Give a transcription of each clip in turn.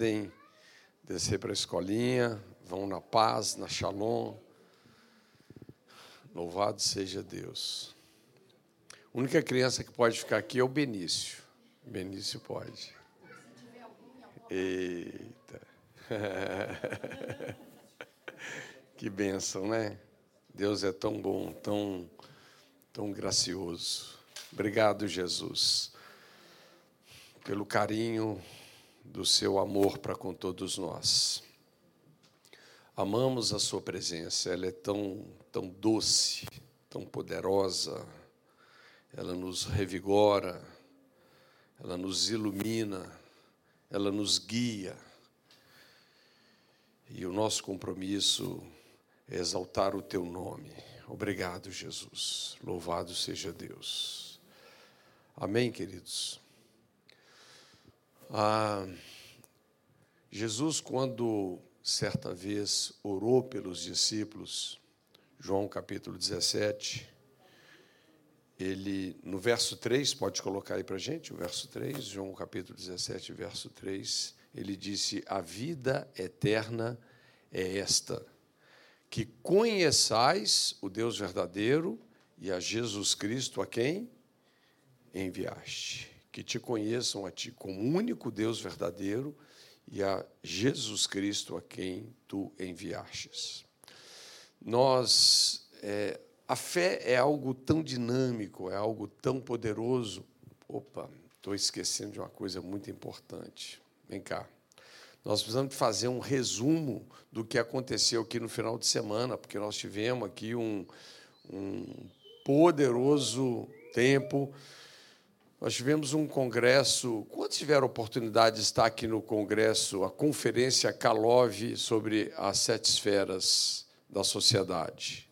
podem descer para a escolinha, vão na paz, na shalom. Louvado seja Deus. A única criança que pode ficar aqui é o Benício. Benício pode. Eita. que bênção, né? Deus é tão bom, tão, tão gracioso. Obrigado, Jesus, pelo carinho, do seu amor para com todos nós. Amamos a sua presença, ela é tão, tão doce, tão poderosa, ela nos revigora, ela nos ilumina, ela nos guia. E o nosso compromisso é exaltar o teu nome. Obrigado, Jesus. Louvado seja Deus. Amém, queridos. Ah, Jesus, quando certa vez orou pelos discípulos, João capítulo 17, ele, no verso 3, pode colocar aí para a gente, o verso 3, João capítulo 17, verso 3, ele disse: A vida eterna é esta, que conheçais o Deus verdadeiro e a Jesus Cristo a quem enviaste que te conheçam a ti como único Deus verdadeiro e a Jesus Cristo a quem tu enviastes. Nós, é, a fé é algo tão dinâmico, é algo tão poderoso. Opa, estou esquecendo de uma coisa muito importante. Vem cá. Nós precisamos fazer um resumo do que aconteceu aqui no final de semana, porque nós tivemos aqui um, um poderoso tempo nós tivemos um congresso. Quantos tiveram oportunidade de estar aqui no congresso, a conferência Kalov sobre as sete esferas da sociedade?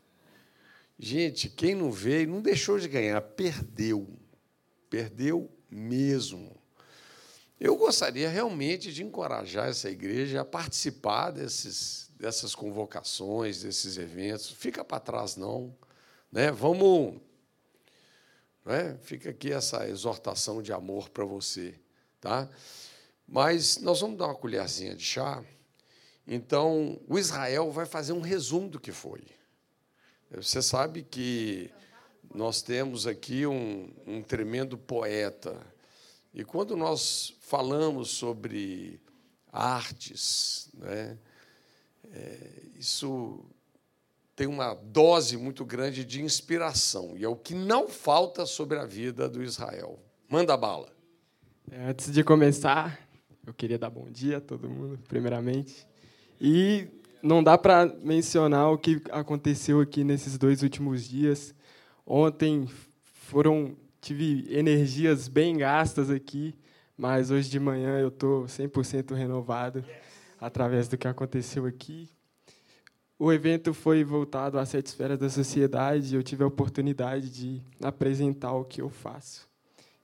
Gente, quem não veio, não deixou de ganhar, perdeu. Perdeu mesmo. Eu gostaria realmente de encorajar essa igreja a participar desses, dessas convocações, desses eventos. Fica para trás, não. Né? Vamos é? Fica aqui essa exortação de amor para você. Tá? Mas nós vamos dar uma colherzinha de chá. Então, o Israel vai fazer um resumo do que foi. Você sabe que nós temos aqui um, um tremendo poeta. E quando nós falamos sobre artes, né, é, isso tem uma dose muito grande de inspiração, e é o que não falta sobre a vida do Israel. Manda bala. É, antes de começar, eu queria dar bom dia a todo mundo, primeiramente. E não dá para mencionar o que aconteceu aqui nesses dois últimos dias. Ontem foram tive energias bem gastas aqui, mas hoje de manhã eu estou 100% renovado através do que aconteceu aqui. O evento foi voltado às sete esferas da sociedade e eu tive a oportunidade de apresentar o que eu faço.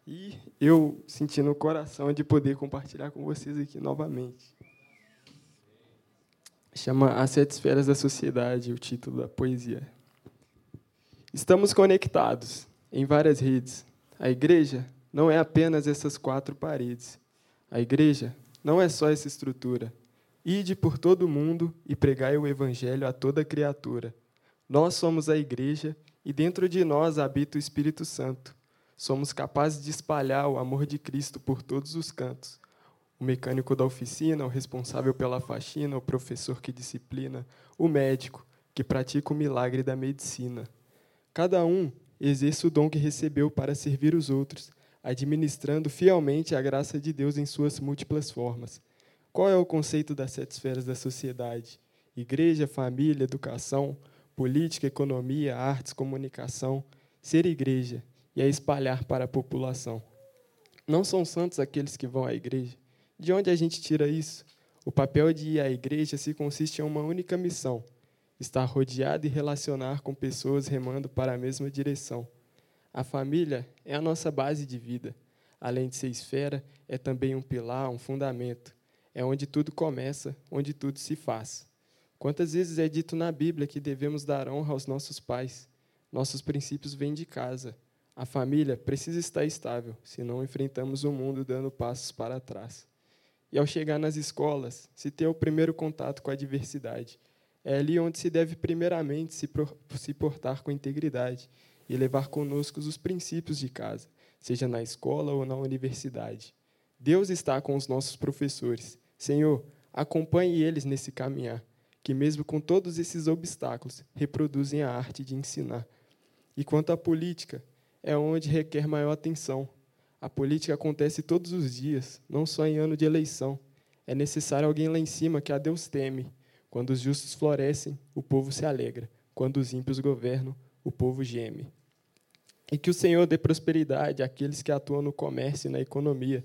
E eu senti no coração de poder compartilhar com vocês aqui novamente. Chama As Sete Esferas da Sociedade, o título da poesia. Estamos conectados em várias redes. A igreja não é apenas essas quatro paredes. A igreja não é só essa estrutura Ide por todo o mundo e pregai o evangelho a toda criatura. Nós somos a igreja e dentro de nós habita o Espírito Santo. Somos capazes de espalhar o amor de Cristo por todos os cantos. O mecânico da oficina, o responsável pela faxina, o professor que disciplina, o médico que pratica o milagre da medicina. Cada um exerce o dom que recebeu para servir os outros, administrando fielmente a graça de Deus em suas múltiplas formas. Qual é o conceito das sete esferas da sociedade? Igreja, família, educação, política, economia, artes, comunicação. Ser igreja e é espalhar para a população. Não são santos aqueles que vão à igreja. De onde a gente tira isso? O papel de ir à igreja se consiste em uma única missão: estar rodeado e relacionar com pessoas remando para a mesma direção. A família é a nossa base de vida. Além de ser esfera, é também um pilar, um fundamento é onde tudo começa, onde tudo se faz. Quantas vezes é dito na Bíblia que devemos dar honra aos nossos pais? Nossos princípios vêm de casa. A família precisa estar estável, senão enfrentamos o mundo dando passos para trás. e ao chegar nas escolas, se ter o primeiro contato com a diversidade. É ali onde se deve, primeiramente, se portar com integridade e levar conosco os princípios de casa, seja na escola ou na universidade. Deus está com os nossos professores. Senhor, acompanhe eles nesse caminhar, que, mesmo com todos esses obstáculos, reproduzem a arte de ensinar. E quanto à política, é onde requer maior atenção. A política acontece todos os dias, não só em ano de eleição. É necessário alguém lá em cima que a Deus teme quando os justos florescem, o povo se alegra. Quando os ímpios governam, o povo geme. E que o Senhor dê prosperidade àqueles que atuam no comércio e na economia,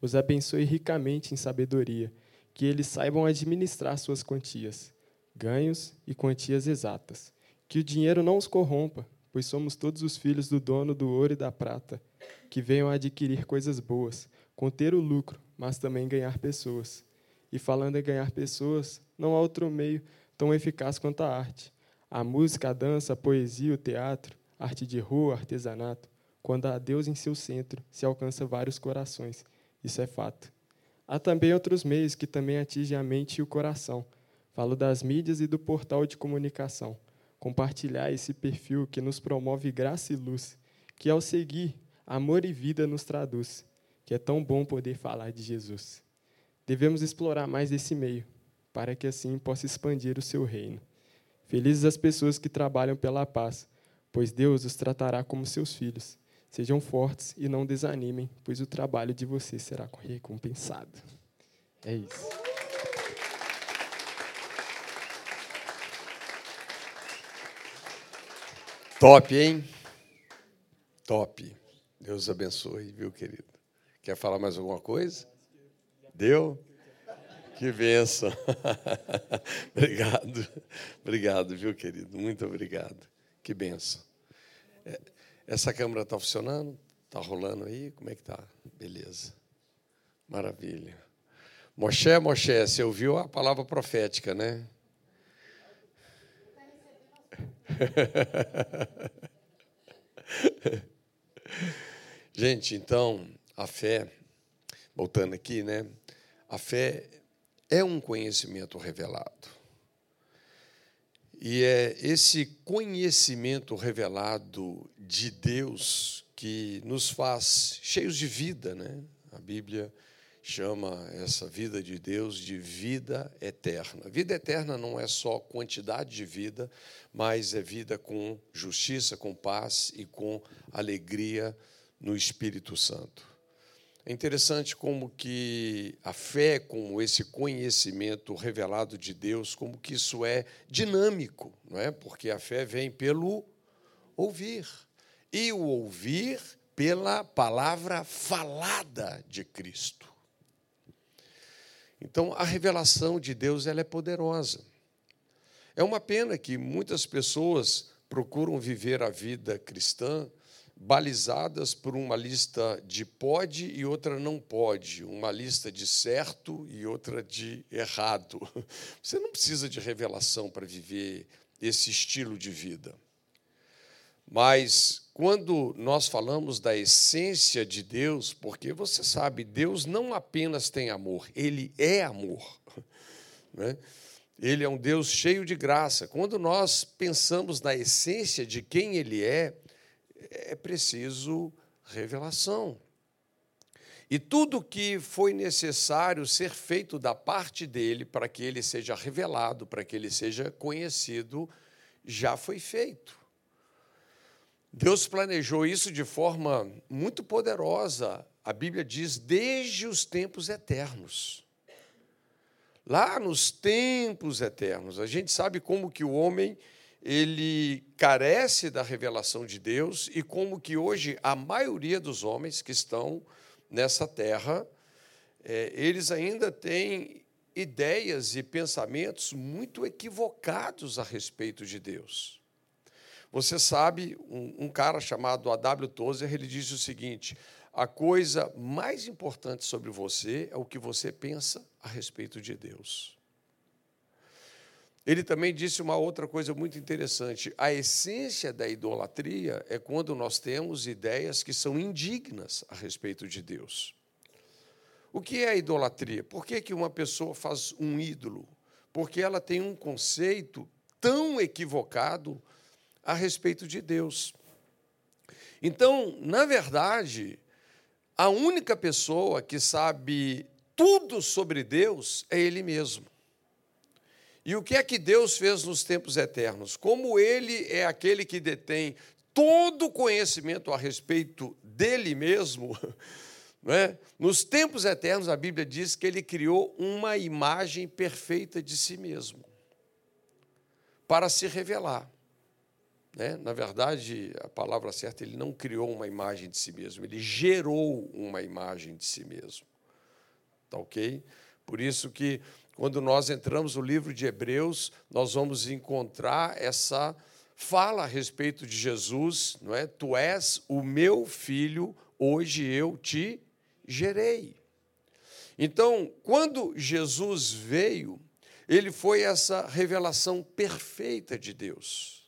os abençoe ricamente em sabedoria, que eles saibam administrar suas quantias, ganhos e quantias exatas. Que o dinheiro não os corrompa, pois somos todos os filhos do dono do ouro e da prata, que venham adquirir coisas boas, conter o lucro, mas também ganhar pessoas. E falando em ganhar pessoas, não há outro meio tão eficaz quanto a arte. A música, a dança, a poesia, o teatro, arte de rua, artesanato. Quando há Deus em seu centro, se alcança vários corações. Isso é fato. Há também outros meios que também atingem a mente e o coração. Falo das mídias e do portal de comunicação. Compartilhar esse perfil que nos promove graça e luz, que ao seguir, amor e vida nos traduz, que é tão bom poder falar de Jesus. Devemos explorar mais esse meio, para que assim possa expandir o seu reino. Felizes as pessoas que trabalham pela paz, pois Deus os tratará como seus filhos. Sejam fortes e não desanimem, pois o trabalho de vocês será recompensado. É isso. Top, hein? Top. Deus abençoe, viu, querido? Quer falar mais alguma coisa? Deu? Que benção. obrigado. Obrigado, viu, querido? Muito obrigado. Que benção. É, essa câmera está funcionando? Está rolando aí? Como é que está? Beleza. Maravilha. Moshe, Moshe, você ouviu a palavra profética, né? Gente, então, a fé, voltando aqui, né? A fé é um conhecimento revelado. E é esse conhecimento revelado de Deus que nos faz cheios de vida, né? A Bíblia chama essa vida de Deus de vida eterna. Vida eterna não é só quantidade de vida, mas é vida com justiça, com paz e com alegria no Espírito Santo. É interessante como que a fé, como esse conhecimento revelado de Deus, como que isso é dinâmico, não é? Porque a fé vem pelo ouvir. E o ouvir pela palavra falada de Cristo. Então, a revelação de Deus ela é poderosa. É uma pena que muitas pessoas procuram viver a vida cristã balizadas por uma lista de pode e outra não pode, uma lista de certo e outra de errado. Você não precisa de revelação para viver esse estilo de vida. Mas quando nós falamos da essência de Deus, porque você sabe, Deus não apenas tem amor, ele é amor. Né? Ele é um Deus cheio de graça. Quando nós pensamos na essência de quem ele é, é preciso revelação. E tudo que foi necessário ser feito da parte dele para que ele seja revelado, para que ele seja conhecido, já foi feito. Deus planejou isso de forma muito poderosa. A Bíblia diz desde os tempos eternos. Lá nos tempos eternos, a gente sabe como que o homem ele carece da revelação de Deus e como que hoje a maioria dos homens que estão nessa terra, é, eles ainda têm ideias e pensamentos muito equivocados a respeito de Deus. Você sabe, um, um cara chamado A.W. Tozer, ele diz o seguinte: a coisa mais importante sobre você é o que você pensa a respeito de Deus. Ele também disse uma outra coisa muito interessante. A essência da idolatria é quando nós temos ideias que são indignas a respeito de Deus. O que é a idolatria? Por que, que uma pessoa faz um ídolo? Porque ela tem um conceito tão equivocado a respeito de Deus. Então, na verdade, a única pessoa que sabe tudo sobre Deus é Ele mesmo. E o que é que Deus fez nos tempos eternos? Como Ele é aquele que detém todo o conhecimento a respeito dele mesmo, é? nos tempos eternos a Bíblia diz que Ele criou uma imagem perfeita de si mesmo para se revelar. Né? Na verdade, a palavra certa, ele não criou uma imagem de si mesmo, ele gerou uma imagem de si mesmo. Tá ok? Por isso que, quando nós entramos no livro de Hebreus, nós vamos encontrar essa fala a respeito de Jesus, não é? Tu és o meu filho, hoje eu te gerei. Então, quando Jesus veio, ele foi essa revelação perfeita de Deus.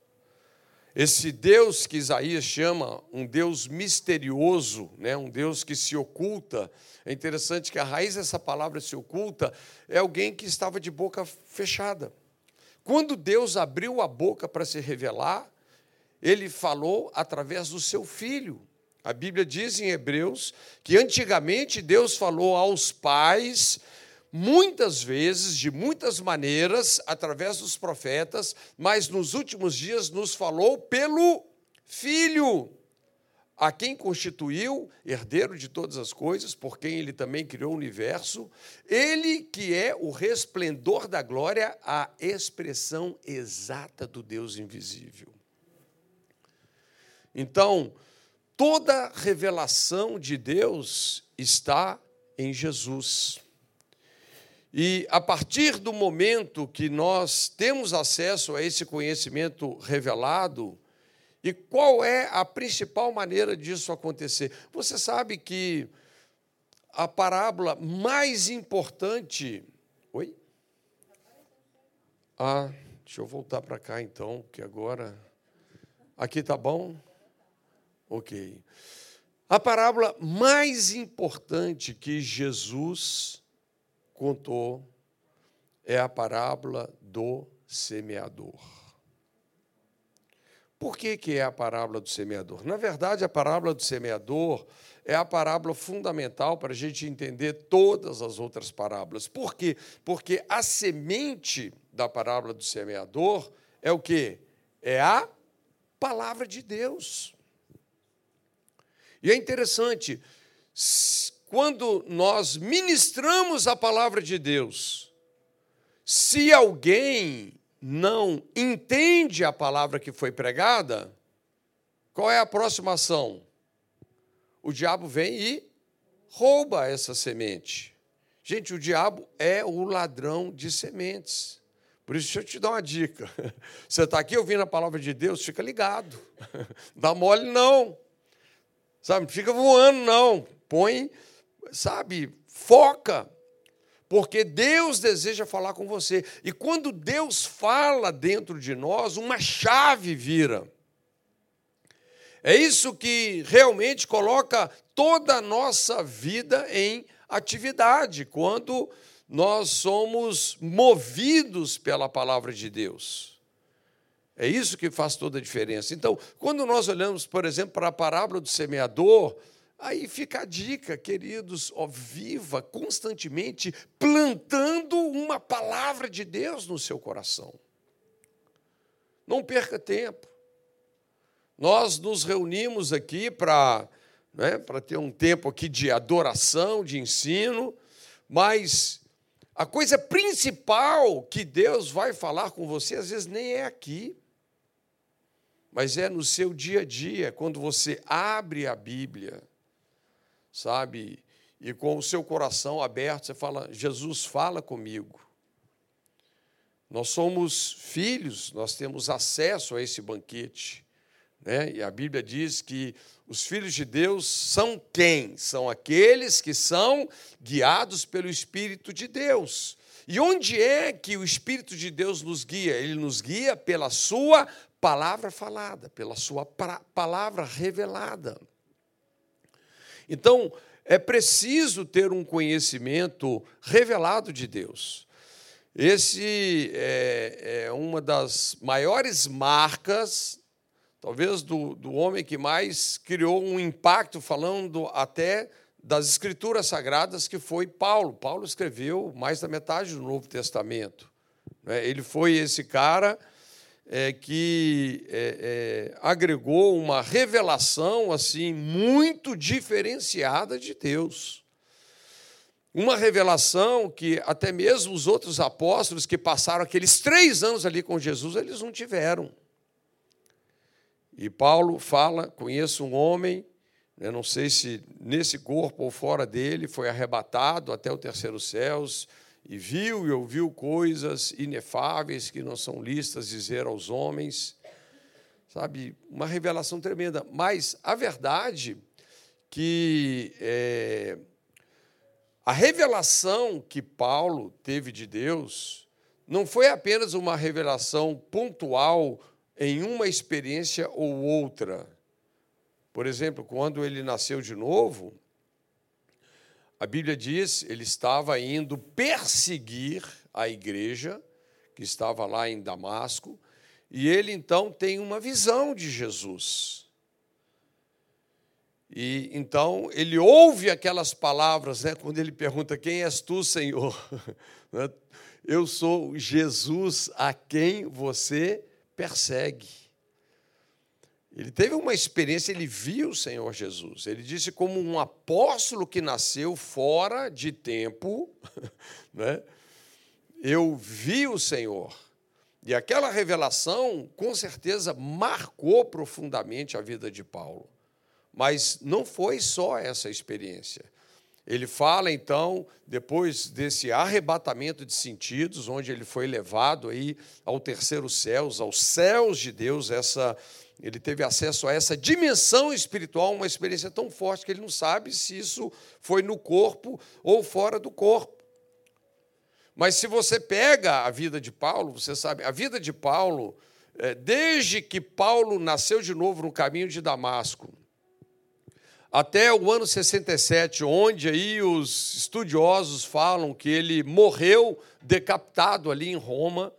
Esse Deus que Isaías chama um Deus misterioso, né? um Deus que se oculta. É interessante que a raiz dessa palavra se oculta é alguém que estava de boca fechada. Quando Deus abriu a boca para se revelar, ele falou através do seu filho. A Bíblia diz em Hebreus que antigamente Deus falou aos pais muitas vezes, de muitas maneiras, através dos profetas, mas nos últimos dias nos falou pelo Filho, a quem constituiu herdeiro de todas as coisas, por quem ele também criou o universo, ele que é o resplendor da glória, a expressão exata do Deus invisível. Então, toda revelação de Deus está em Jesus. E a partir do momento que nós temos acesso a esse conhecimento revelado, e qual é a principal maneira disso acontecer? Você sabe que a parábola mais importante. Oi? Ah, deixa eu voltar para cá então, que agora. Aqui tá bom? Ok. A parábola mais importante que Jesus contou é a parábola do semeador. Por que, que é a parábola do semeador? Na verdade, a parábola do semeador é a parábola fundamental para a gente entender todas as outras parábolas. Por quê? Porque a semente da parábola do semeador é o quê? É a palavra de Deus. E é interessante, quando nós ministramos a palavra de Deus, se alguém não entende a palavra que foi pregada, qual é a próxima ação? O diabo vem e rouba essa semente. Gente, o diabo é o ladrão de sementes. Por isso, deixa eu te dar uma dica. Você está aqui ouvindo a palavra de Deus, fica ligado. Dá mole, não. Sabe, fica voando, não. Põe sabe, foca, porque Deus deseja falar com você. E quando Deus fala dentro de nós, uma chave vira. É isso que realmente coloca toda a nossa vida em atividade, quando nós somos movidos pela palavra de Deus. É isso que faz toda a diferença. Então, quando nós olhamos, por exemplo, para a parábola do semeador, Aí fica a dica, queridos, ó, viva constantemente plantando uma palavra de Deus no seu coração. Não perca tempo. Nós nos reunimos aqui para né, para ter um tempo aqui de adoração, de ensino, mas a coisa principal que Deus vai falar com você, às vezes nem é aqui, mas é no seu dia a dia, quando você abre a Bíblia sabe? E com o seu coração aberto, você fala: Jesus, fala comigo. Nós somos filhos, nós temos acesso a esse banquete. Né? E a Bíblia diz que os filhos de Deus são quem? São aqueles que são guiados pelo Espírito de Deus. E onde é que o Espírito de Deus nos guia? Ele nos guia pela Sua palavra falada, pela Sua palavra revelada. Então, é preciso ter um conhecimento revelado de Deus. Esse é, é uma das maiores marcas, talvez, do, do homem que mais criou um impacto, falando até das Escrituras Sagradas, que foi Paulo. Paulo escreveu mais da metade do Novo Testamento. Né? Ele foi esse cara é, que é, é, agregou uma revelação assim muito diferenciada de Deus. Uma revelação que até mesmo os outros apóstolos que passaram aqueles três anos ali com Jesus, eles não tiveram. E Paulo fala: conheço um homem, eu não sei se nesse corpo ou fora dele, foi arrebatado até o terceiro céus e viu e ouviu coisas inefáveis que não são listas dizer aos homens. Sabe, uma revelação tremenda. Mas a verdade que é, a revelação que Paulo teve de Deus não foi apenas uma revelação pontual em uma experiência ou outra. Por exemplo, quando ele nasceu de novo, a Bíblia diz, ele estava indo perseguir a igreja que estava lá em Damasco, e ele então tem uma visão de Jesus. E então ele ouve aquelas palavras, né, quando ele pergunta: Quem és tu, Senhor? Né, Eu sou Jesus a quem você persegue. Ele teve uma experiência, ele viu o Senhor Jesus. Ele disse como um apóstolo que nasceu fora de tempo, né? Eu vi o Senhor. E aquela revelação, com certeza, marcou profundamente a vida de Paulo. Mas não foi só essa experiência. Ele fala então, depois desse arrebatamento de sentidos, onde ele foi levado aí ao terceiro céu, aos céus de Deus, essa ele teve acesso a essa dimensão espiritual, uma experiência tão forte que ele não sabe se isso foi no corpo ou fora do corpo. Mas se você pega a vida de Paulo, você sabe, a vida de Paulo, é, desde que Paulo nasceu de novo no caminho de Damasco, até o ano 67, onde aí os estudiosos falam que ele morreu decapitado ali em Roma,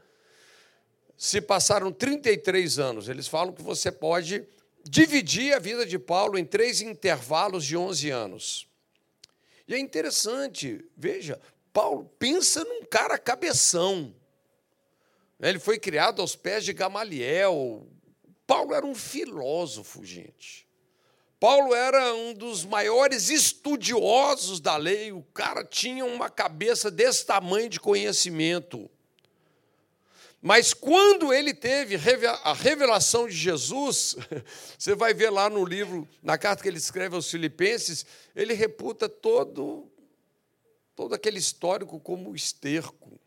se passaram 33 anos. Eles falam que você pode dividir a vida de Paulo em três intervalos de 11 anos. E é interessante, veja, Paulo pensa num cara cabeção. Ele foi criado aos pés de Gamaliel. Paulo era um filósofo, gente. Paulo era um dos maiores estudiosos da lei. O cara tinha uma cabeça desse tamanho de conhecimento. Mas quando ele teve a revelação de Jesus, você vai ver lá no livro, na carta que ele escreve aos Filipenses, ele reputa todo, todo aquele histórico como esterco,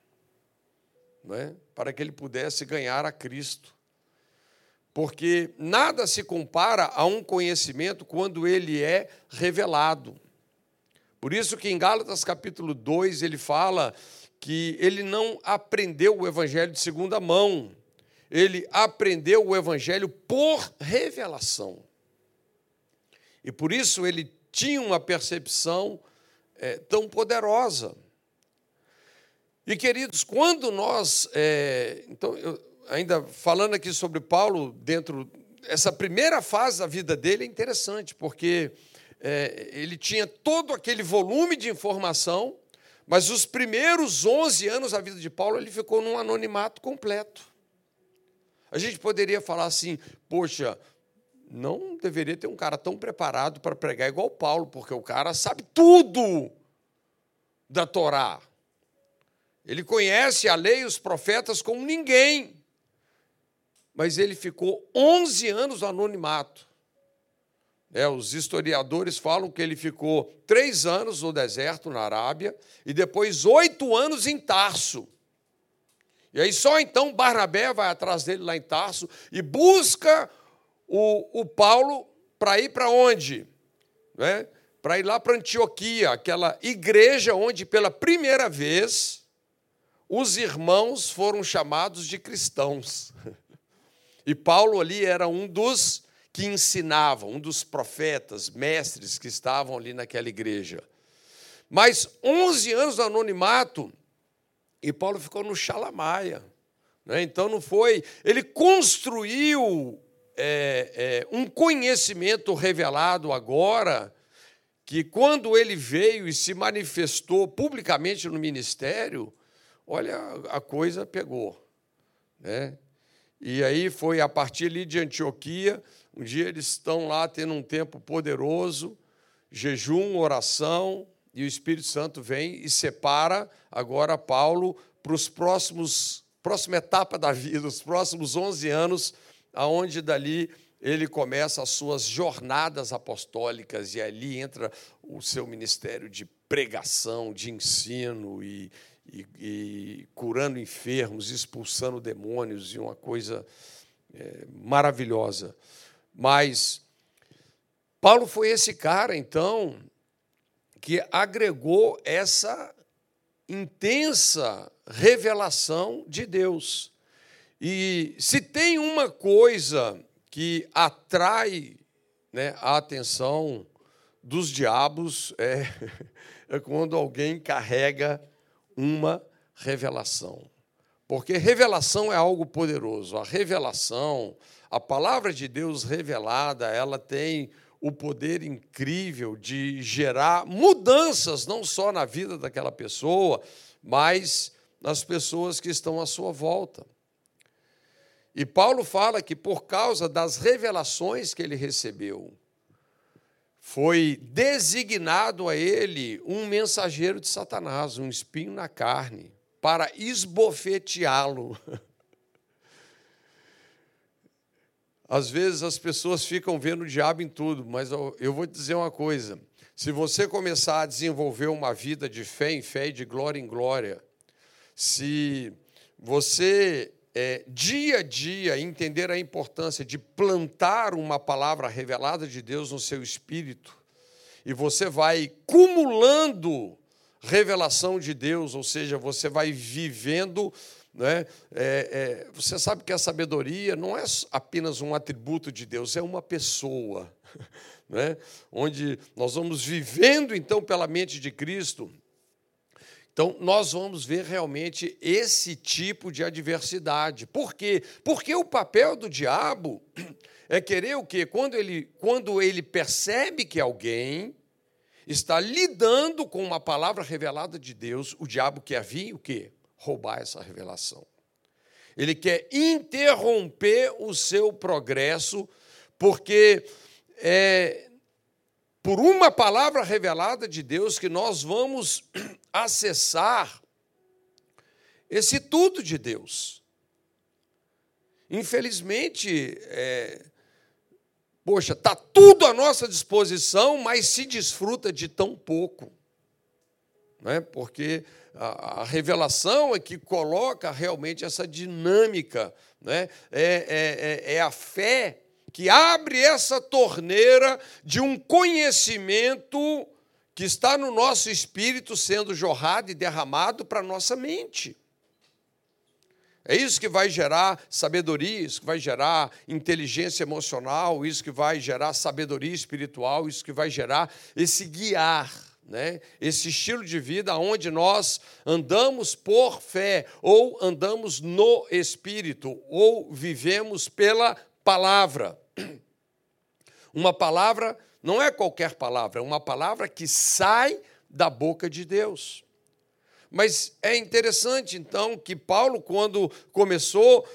não é? para que ele pudesse ganhar a Cristo. Porque nada se compara a um conhecimento quando ele é revelado. Por isso que em Gálatas capítulo 2 ele fala que ele não aprendeu o evangelho de segunda mão, ele aprendeu o evangelho por revelação. E por isso ele tinha uma percepção é, tão poderosa. E queridos, quando nós, é, então, eu, ainda falando aqui sobre Paulo, dentro essa primeira fase da vida dele é interessante, porque é, ele tinha todo aquele volume de informação mas os primeiros 11 anos da vida de Paulo, ele ficou num anonimato completo. A gente poderia falar assim, poxa, não deveria ter um cara tão preparado para pregar igual Paulo, porque o cara sabe tudo da Torá. Ele conhece a lei e os profetas como ninguém. Mas ele ficou 11 anos no anonimato. É, os historiadores falam que ele ficou três anos no deserto, na Arábia, e depois oito anos em Tarso. E aí só então Barnabé vai atrás dele lá em Tarso e busca o, o Paulo para ir para onde? Né? Para ir lá para Antioquia, aquela igreja onde pela primeira vez os irmãos foram chamados de cristãos. E Paulo ali era um dos que ensinava, um dos profetas, mestres que estavam ali naquela igreja. Mas 11 anos de anonimato, e Paulo ficou no Xalamaia. Né? Então não foi. Ele construiu é, é, um conhecimento revelado agora, que quando ele veio e se manifestou publicamente no ministério, olha, a coisa pegou. Né? E aí foi a partir ali de Antioquia, um dia eles estão lá tendo um tempo poderoso, jejum, oração, e o Espírito Santo vem e separa agora Paulo para os próximos próxima etapa da vida, os próximos 11 anos, aonde dali ele começa as suas jornadas apostólicas e ali entra o seu ministério de pregação, de ensino e, e, e curando enfermos, expulsando demônios e uma coisa é, maravilhosa. Mas Paulo foi esse cara, então, que agregou essa intensa revelação de Deus. E se tem uma coisa que atrai né, a atenção dos diabos, é, é quando alguém carrega uma revelação. Porque revelação é algo poderoso. A revelação, a palavra de Deus revelada, ela tem o poder incrível de gerar mudanças, não só na vida daquela pessoa, mas nas pessoas que estão à sua volta. E Paulo fala que por causa das revelações que ele recebeu, foi designado a ele um mensageiro de Satanás, um espinho na carne, para esbofeteá-lo. Às vezes as pessoas ficam vendo o diabo em tudo, mas eu vou te dizer uma coisa: se você começar a desenvolver uma vida de fé em fé e de glória em glória, se você é, dia a dia entender a importância de plantar uma palavra revelada de Deus no seu espírito, e você vai cumulando revelação de Deus, ou seja, você vai vivendo. Né? É, é, você sabe que a sabedoria não é apenas um atributo de Deus, é uma pessoa. Né? Onde nós vamos vivendo, então, pela mente de Cristo, então, nós vamos ver realmente esse tipo de adversidade. Por quê? Porque o papel do diabo é querer o quê? Quando ele, quando ele percebe que alguém está lidando com uma palavra revelada de Deus, o diabo quer vir o quê? Roubar essa revelação. Ele quer interromper o seu progresso, porque é, por uma palavra revelada de Deus que nós vamos acessar esse tudo de Deus. Infelizmente, é, poxa, está tudo à nossa disposição, mas se desfruta de tão pouco. Né? Porque a, revelação é que coloca realmente essa dinâmica, né? é, é, é, é a fé que abre essa torneira de um conhecimento que está no nosso espírito sendo jorrado e derramado para a nossa mente. É isso que vai gerar sabedoria, isso que vai gerar inteligência emocional, isso que vai gerar sabedoria espiritual, isso que vai gerar esse guiar, né? esse estilo de vida onde nós andamos por fé, ou andamos no espírito, ou vivemos pela palavra. Uma palavra não é qualquer palavra, é uma palavra que sai da boca de Deus. Mas é interessante, então, que Paulo, quando começou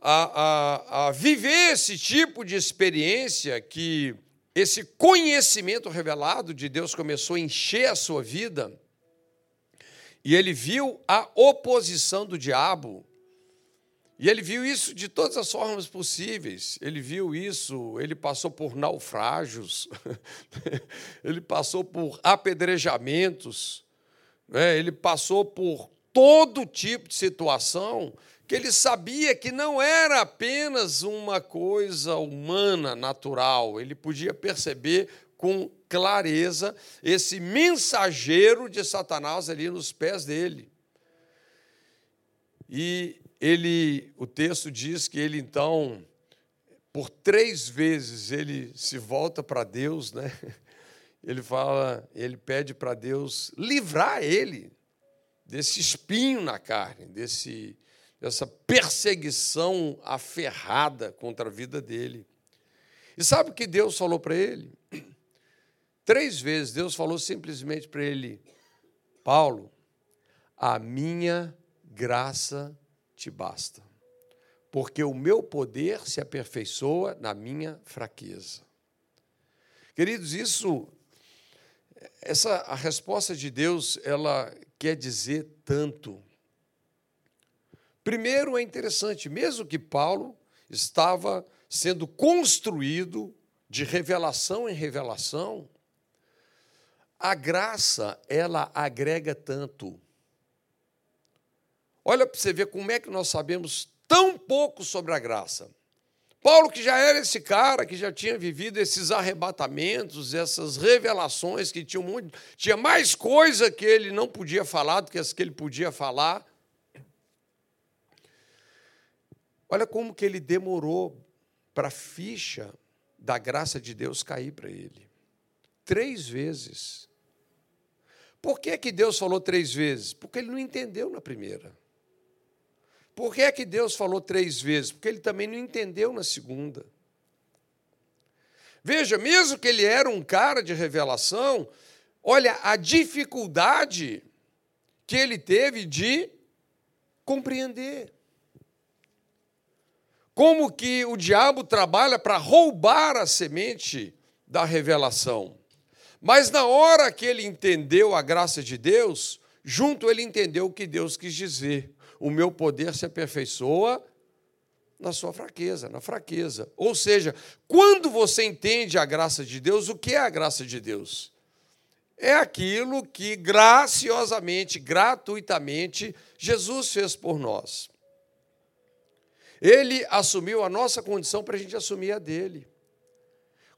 a, a, a viver esse tipo de experiência, que esse conhecimento revelado de Deus começou a encher a sua vida, e ele viu a oposição do diabo e ele viu isso de todas as formas possíveis. Ele viu isso, ele passou por naufrágios, ele passou por apedrejamentos, né? ele passou por todo tipo de situação que ele sabia que não era apenas uma coisa humana, natural. Ele podia perceber com clareza esse mensageiro de Satanás ali nos pés dele. E ele, o texto diz que ele então, por três vezes ele se volta para Deus, né? Ele fala, ele pede para Deus livrar ele desse espinho na carne, desse, dessa perseguição aferrada contra a vida dele. E sabe o que Deus falou para ele? Três vezes Deus falou simplesmente para ele: Paulo, a minha graça te basta, porque o meu poder se aperfeiçoa na minha fraqueza. Queridos, isso, essa a resposta de Deus, ela quer dizer tanto. Primeiro é interessante, mesmo que Paulo estava sendo construído de revelação em revelação, a graça, ela agrega tanto. Olha para você ver como é que nós sabemos tão pouco sobre a graça. Paulo, que já era esse cara, que já tinha vivido esses arrebatamentos, essas revelações, que tinha, muito, tinha mais coisa que ele não podia falar do que as que ele podia falar. Olha como que ele demorou para a ficha da graça de Deus cair para ele. Três vezes. Por que, que Deus falou três vezes? Porque ele não entendeu na primeira. Por que é que Deus falou três vezes? Porque ele também não entendeu na segunda. Veja, mesmo que ele era um cara de revelação, olha a dificuldade que ele teve de compreender. Como que o diabo trabalha para roubar a semente da revelação. Mas na hora que ele entendeu a graça de Deus, junto ele entendeu o que Deus quis dizer o meu poder se aperfeiçoa na sua fraqueza, na fraqueza. Ou seja, quando você entende a graça de Deus, o que é a graça de Deus? É aquilo que graciosamente, gratuitamente, Jesus fez por nós. Ele assumiu a nossa condição para a gente assumir a dele.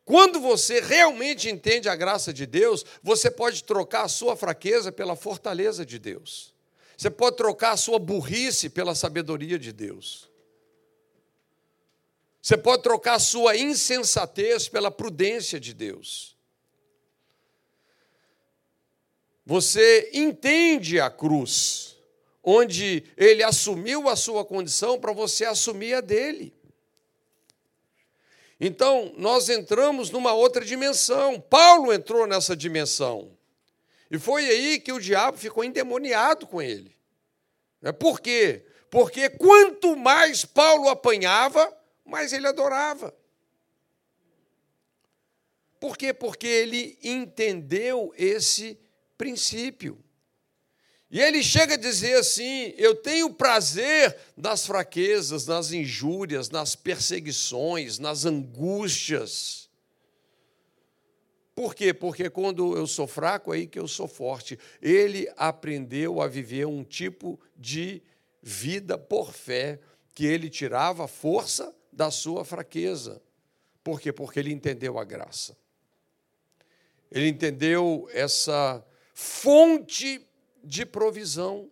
Quando você realmente entende a graça de Deus, você pode trocar a sua fraqueza pela fortaleza de Deus. Você pode trocar a sua burrice pela sabedoria de Deus. Você pode trocar a sua insensatez pela prudência de Deus. Você entende a cruz, onde ele assumiu a sua condição para você assumir a dele. Então, nós entramos numa outra dimensão. Paulo entrou nessa dimensão. E foi aí que o diabo ficou endemoniado com ele. Né? Por quê? Porque quanto mais Paulo apanhava, mais ele adorava. Por quê? Porque ele entendeu esse princípio. E ele chega a dizer assim: Eu tenho prazer nas fraquezas, nas injúrias, nas perseguições, nas angústias. Por quê? Porque quando eu sou fraco, é aí que eu sou forte. Ele aprendeu a viver um tipo de vida por fé, que ele tirava força da sua fraqueza. Por quê? Porque ele entendeu a graça. Ele entendeu essa fonte de provisão.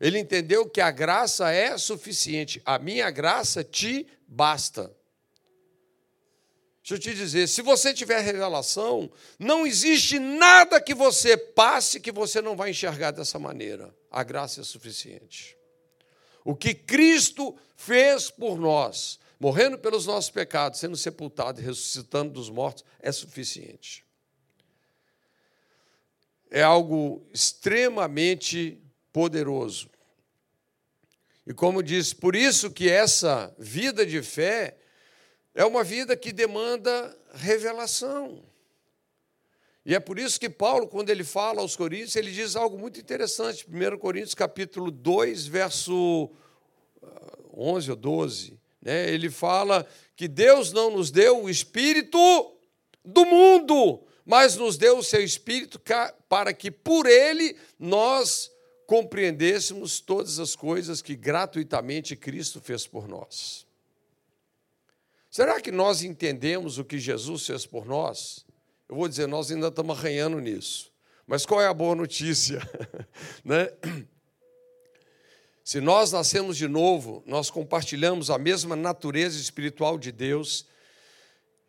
Ele entendeu que a graça é suficiente. A minha graça te basta. Deixa eu te dizer, se você tiver revelação, não existe nada que você passe que você não vai enxergar dessa maneira. A graça é suficiente. O que Cristo fez por nós, morrendo pelos nossos pecados, sendo sepultado e ressuscitando dos mortos, é suficiente. É algo extremamente poderoso. E como diz, por isso que essa vida de fé é uma vida que demanda revelação. E é por isso que Paulo, quando ele fala aos Coríntios, ele diz algo muito interessante. 1 Coríntios capítulo 2, verso 11 ah, ou 12. Né? Ele fala que Deus não nos deu o espírito do mundo, mas nos deu o seu espírito para que por ele nós compreendêssemos todas as coisas que gratuitamente Cristo fez por nós. Será que nós entendemos o que Jesus fez por nós? Eu vou dizer, nós ainda estamos arranhando nisso. Mas qual é a boa notícia? né? Se nós nascemos de novo, nós compartilhamos a mesma natureza espiritual de Deus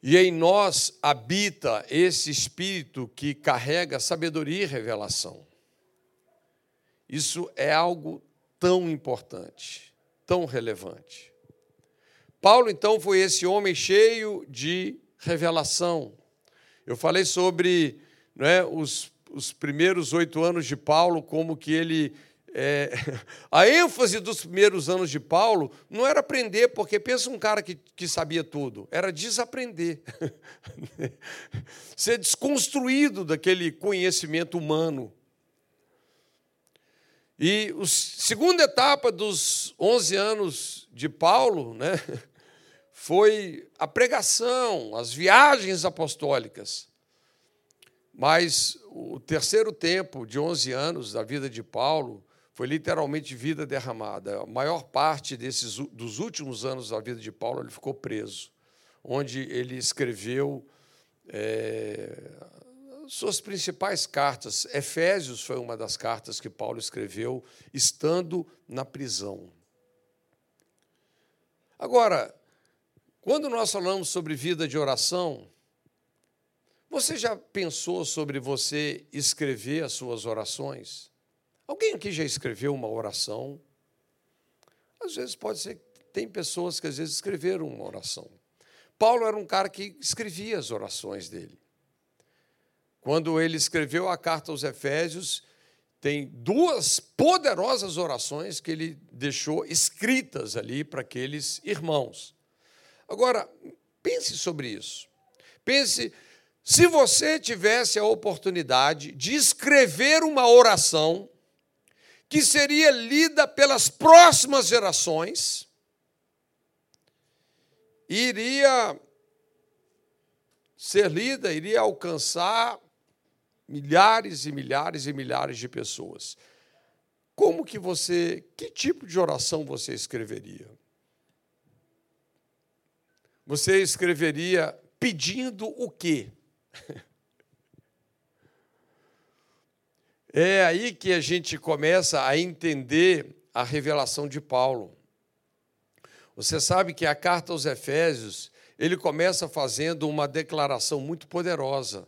e em nós habita esse espírito que carrega sabedoria e revelação. Isso é algo tão importante, tão relevante. Paulo, então, foi esse homem cheio de revelação. Eu falei sobre é, os, os primeiros oito anos de Paulo, como que ele é, a ênfase dos primeiros anos de Paulo não era aprender, porque pensa um cara que, que sabia tudo, era desaprender, ser desconstruído daquele conhecimento humano. E a segunda etapa dos 11 anos de Paulo né, foi a pregação, as viagens apostólicas. Mas o terceiro tempo de 11 anos da vida de Paulo foi literalmente vida derramada. A maior parte desses dos últimos anos da vida de Paulo ele ficou preso, onde ele escreveu é, suas principais cartas. Efésios foi uma das cartas que Paulo escreveu estando na prisão. Agora, quando nós falamos sobre vida de oração, você já pensou sobre você escrever as suas orações? Alguém aqui já escreveu uma oração? Às vezes pode ser que tem pessoas que às vezes escreveram uma oração. Paulo era um cara que escrevia as orações dele. Quando ele escreveu a carta aos Efésios, tem duas poderosas orações que ele deixou escritas ali para aqueles irmãos. Agora, pense sobre isso. Pense se você tivesse a oportunidade de escrever uma oração que seria lida pelas próximas gerações, iria ser lida, iria alcançar milhares e milhares e milhares de pessoas. Como que você, que tipo de oração você escreveria? Você escreveria pedindo o quê? É aí que a gente começa a entender a revelação de Paulo. Você sabe que a carta aos Efésios, ele começa fazendo uma declaração muito poderosa.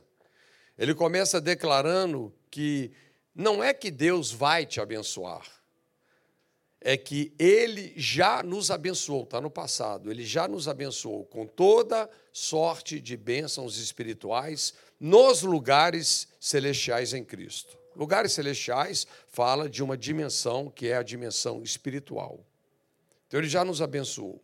Ele começa declarando que não é que Deus vai te abençoar, é que Ele já nos abençoou, está no passado, Ele já nos abençoou com toda sorte de bênçãos espirituais nos lugares celestiais em Cristo. Lugares celestiais fala de uma dimensão que é a dimensão espiritual. Então ele já nos abençoou.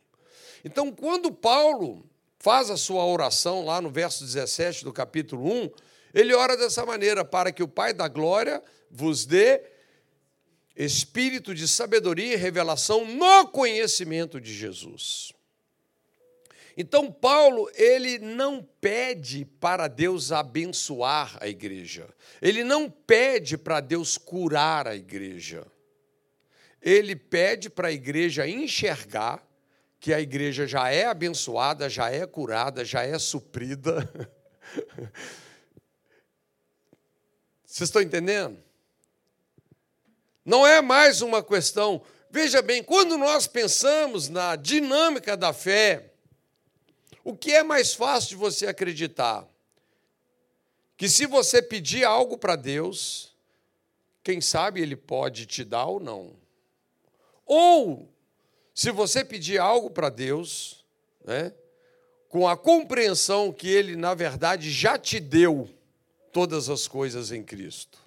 Então, quando Paulo faz a sua oração lá no verso 17 do capítulo 1, ele ora dessa maneira: para que o Pai da glória vos dê espírito de sabedoria e revelação no conhecimento de Jesus. Então Paulo, ele não pede para Deus abençoar a igreja. Ele não pede para Deus curar a igreja. Ele pede para a igreja enxergar que a igreja já é abençoada, já é curada, já é suprida. Vocês estão entendendo? Não é mais uma questão. Veja bem, quando nós pensamos na dinâmica da fé, o que é mais fácil de você acreditar? Que se você pedir algo para Deus, quem sabe Ele pode te dar ou não. Ou, se você pedir algo para Deus, né, com a compreensão que Ele, na verdade, já te deu todas as coisas em Cristo.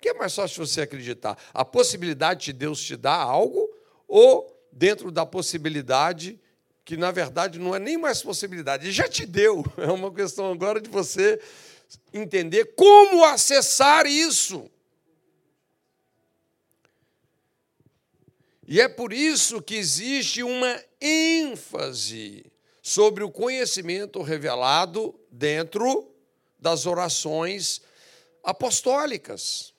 Que é mais fácil você acreditar? A possibilidade de Deus te dar algo ou dentro da possibilidade que na verdade não é nem mais possibilidade, ele já te deu. É uma questão agora de você entender como acessar isso. E é por isso que existe uma ênfase sobre o conhecimento revelado dentro das orações apostólicas.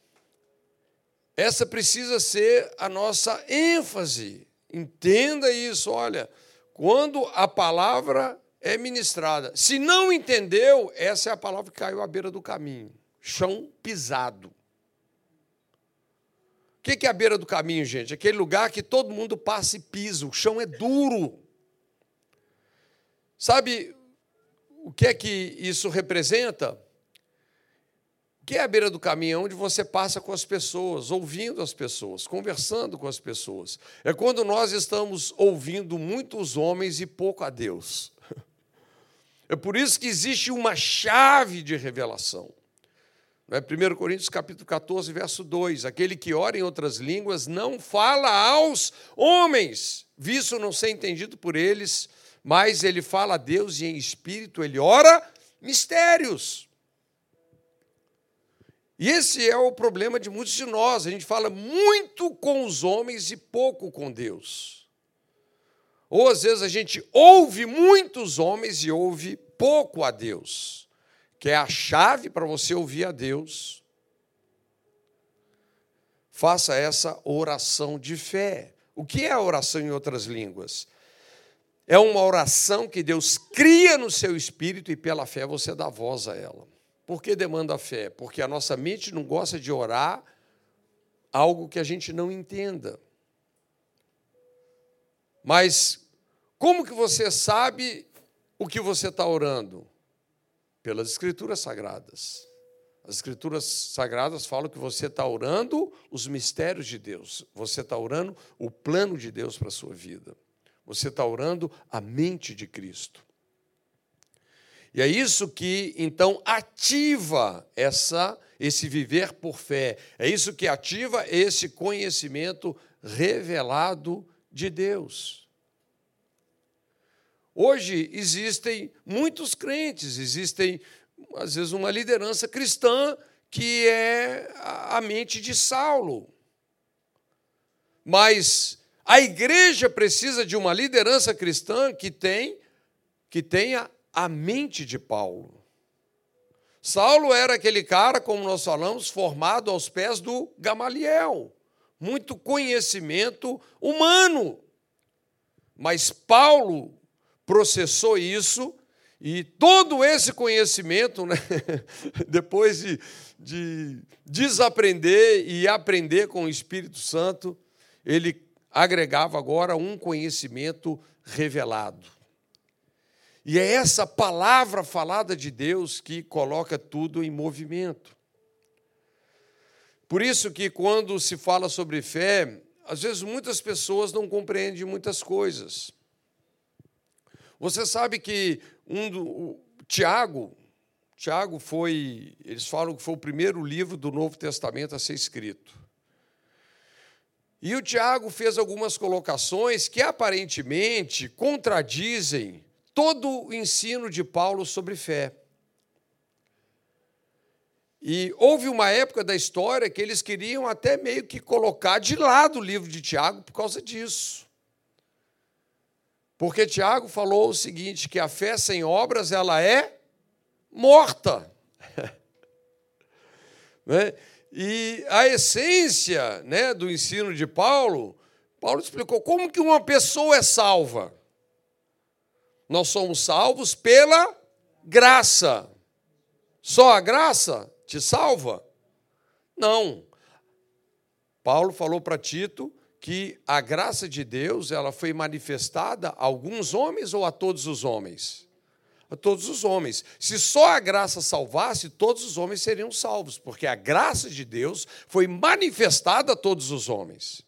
Essa precisa ser a nossa ênfase. Entenda isso, olha quando a palavra é ministrada. Se não entendeu, essa é a palavra que caiu à beira do caminho chão pisado. O que é a beira do caminho, gente? Aquele lugar que todo mundo passa e pisa, o chão é duro. Sabe o que é que isso representa? Que é a beira do caminho onde você passa com as pessoas, ouvindo as pessoas, conversando com as pessoas. É quando nós estamos ouvindo muitos homens e pouco a Deus. É por isso que existe uma chave de revelação. Não é 1 Coríntios capítulo 14, verso 2. Aquele que ora em outras línguas não fala aos homens, visto não ser entendido por eles, mas ele fala a Deus e em espírito ele ora mistérios. E esse é o problema de muitos de nós. A gente fala muito com os homens e pouco com Deus. Ou às vezes a gente ouve muitos homens e ouve pouco a Deus, que é a chave para você ouvir a Deus. Faça essa oração de fé. O que é a oração em outras línguas? É uma oração que Deus cria no seu espírito e pela fé você dá voz a ela. Por que demanda fé? Porque a nossa mente não gosta de orar algo que a gente não entenda. Mas como que você sabe o que você está orando? Pelas Escrituras Sagradas. As Escrituras Sagradas falam que você está orando os mistérios de Deus, você está orando o plano de Deus para a sua vida, você está orando a mente de Cristo. E é isso que então ativa essa esse viver por fé. É isso que ativa esse conhecimento revelado de Deus. Hoje existem muitos crentes, existem às vezes uma liderança cristã que é a mente de Saulo. Mas a igreja precisa de uma liderança cristã que tem que tenha a mente de Paulo. Saulo era aquele cara, como nós falamos, formado aos pés do Gamaliel, muito conhecimento humano. Mas Paulo processou isso e todo esse conhecimento, né, depois de, de desaprender e aprender com o Espírito Santo, ele agregava agora um conhecimento revelado. E é essa palavra falada de Deus que coloca tudo em movimento. Por isso que quando se fala sobre fé, às vezes muitas pessoas não compreendem muitas coisas. Você sabe que um do, Tiago, Tiago foi, eles falam que foi o primeiro livro do Novo Testamento a ser escrito. E o Tiago fez algumas colocações que aparentemente contradizem todo o ensino de Paulo sobre fé. E houve uma época da história que eles queriam até meio que colocar de lado o livro de Tiago por causa disso. Porque Tiago falou o seguinte, que a fé sem obras ela é morta. né? E a essência né, do ensino de Paulo, Paulo explicou como que uma pessoa é salva. Nós somos salvos pela graça. Só a graça te salva? Não. Paulo falou para Tito que a graça de Deus ela foi manifestada a alguns homens ou a todos os homens? A todos os homens. Se só a graça salvasse, todos os homens seriam salvos, porque a graça de Deus foi manifestada a todos os homens.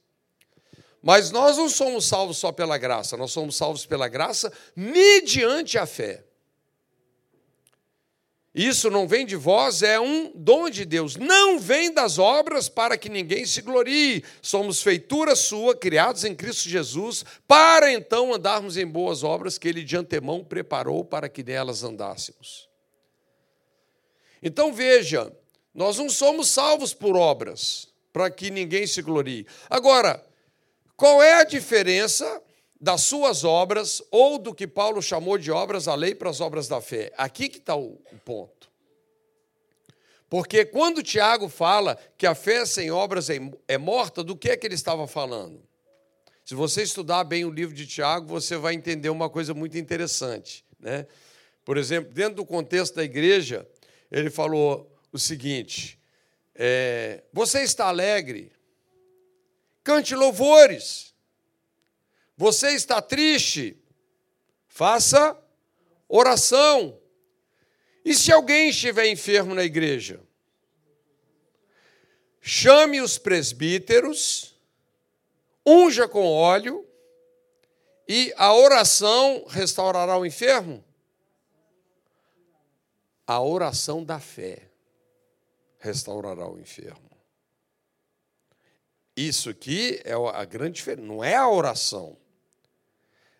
Mas nós não somos salvos só pela graça, nós somos salvos pela graça mediante a fé. Isso não vem de vós, é um dom de Deus. Não vem das obras para que ninguém se glorie. Somos feitura sua, criados em Cristo Jesus, para então andarmos em boas obras que ele de antemão preparou para que nelas andássemos. Então veja, nós não somos salvos por obras, para que ninguém se glorie. Agora, qual é a diferença das suas obras ou do que Paulo chamou de obras da lei para as obras da fé? Aqui que está o ponto. Porque quando Tiago fala que a fé sem obras é, é morta, do que é que ele estava falando? Se você estudar bem o livro de Tiago, você vai entender uma coisa muito interessante. Né? Por exemplo, dentro do contexto da igreja, ele falou o seguinte: é, Você está alegre? Cante louvores. Você está triste? Faça oração. E se alguém estiver enfermo na igreja? Chame os presbíteros, unja com óleo, e a oração restaurará o enfermo? A oração da fé restaurará o enfermo. Isso aqui é a grande diferença, não é a oração.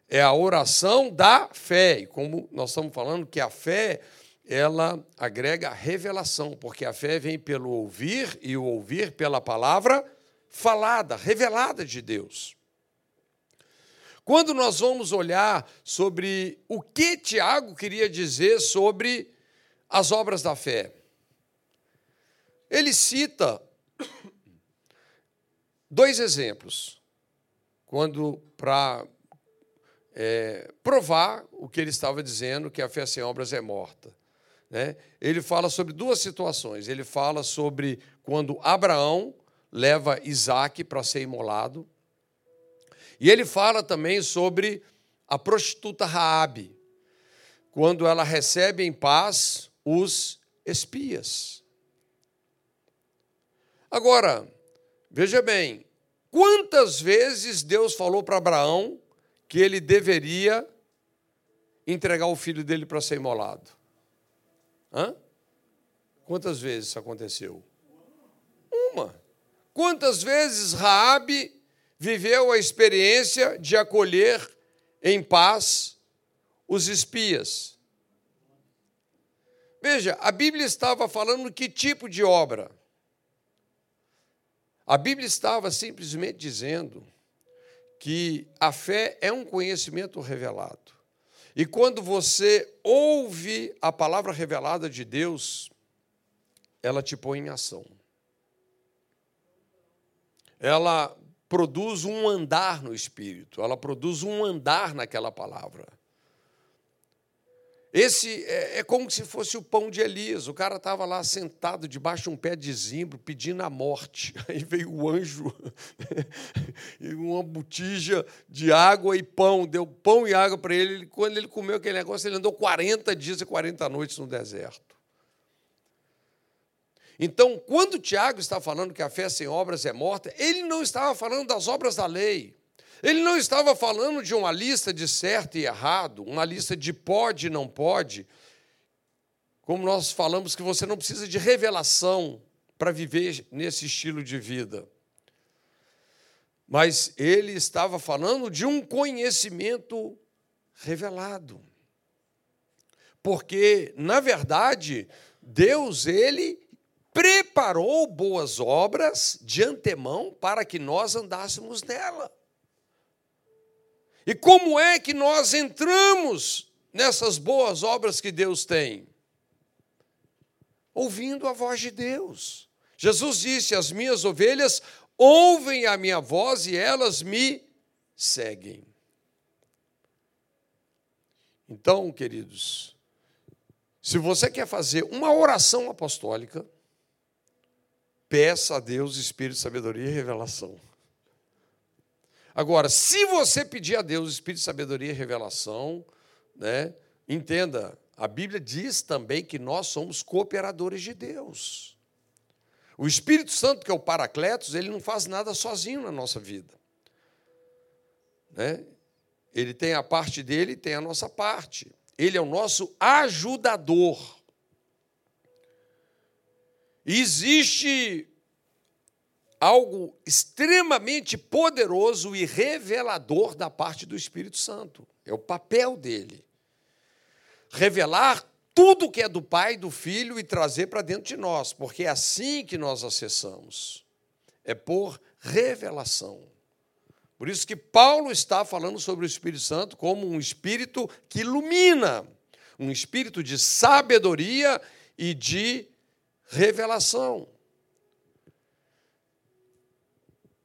É a oração da fé. E como nós estamos falando que a fé, ela agrega revelação, porque a fé vem pelo ouvir e o ouvir pela palavra falada, revelada de Deus. Quando nós vamos olhar sobre o que Tiago queria dizer sobre as obras da fé, ele cita dois exemplos, quando para é, provar o que ele estava dizendo, que a fé sem obras é morta. Né? Ele fala sobre duas situações. Ele fala sobre quando Abraão leva Isaac para ser imolado, e ele fala também sobre a prostituta Raabe, quando ela recebe em paz os espias. Agora, veja bem, quantas vezes Deus falou para Abraão que ele deveria entregar o filho dele para ser imolado? Hã? Quantas vezes isso aconteceu? Uma. Quantas vezes Raabe viveu a experiência de acolher em paz os espias. Veja, a Bíblia estava falando que tipo de obra? A Bíblia estava simplesmente dizendo que a fé é um conhecimento revelado. E quando você ouve a palavra revelada de Deus, ela te põe em ação. Ela produz um andar no espírito, ela produz um andar naquela palavra. Esse é, é, como se fosse o pão de Elias. O cara estava lá sentado debaixo de um pé de zimbro, pedindo a morte. Aí veio o anjo e uma botija de água e pão. Deu pão e água para ele. Quando ele comeu aquele negócio, ele andou 40 dias e 40 noites no deserto. Então, quando Tiago está falando que a fé sem obras é morta, ele não estava falando das obras da lei. Ele não estava falando de uma lista de certo e errado, uma lista de pode e não pode. Como nós falamos que você não precisa de revelação para viver nesse estilo de vida. Mas ele estava falando de um conhecimento revelado. Porque, na verdade, Deus, ele preparou boas obras de antemão para que nós andássemos nela. E como é que nós entramos nessas boas obras que Deus tem? Ouvindo a voz de Deus. Jesus disse: As minhas ovelhas ouvem a minha voz e elas me seguem. Então, queridos, se você quer fazer uma oração apostólica, peça a Deus Espírito, sabedoria e revelação. Agora, se você pedir a Deus Espírito, sabedoria e revelação, né, entenda, a Bíblia diz também que nós somos cooperadores de Deus. O Espírito Santo, que é o Paracletos, ele não faz nada sozinho na nossa vida. Né? Ele tem a parte dele e tem a nossa parte. Ele é o nosso ajudador. Existe algo extremamente poderoso e revelador da parte do Espírito Santo. É o papel dele. Revelar tudo que é do Pai, do Filho e trazer para dentro de nós, porque é assim que nós acessamos. É por revelação. Por isso que Paulo está falando sobre o Espírito Santo como um espírito que ilumina, um espírito de sabedoria e de revelação.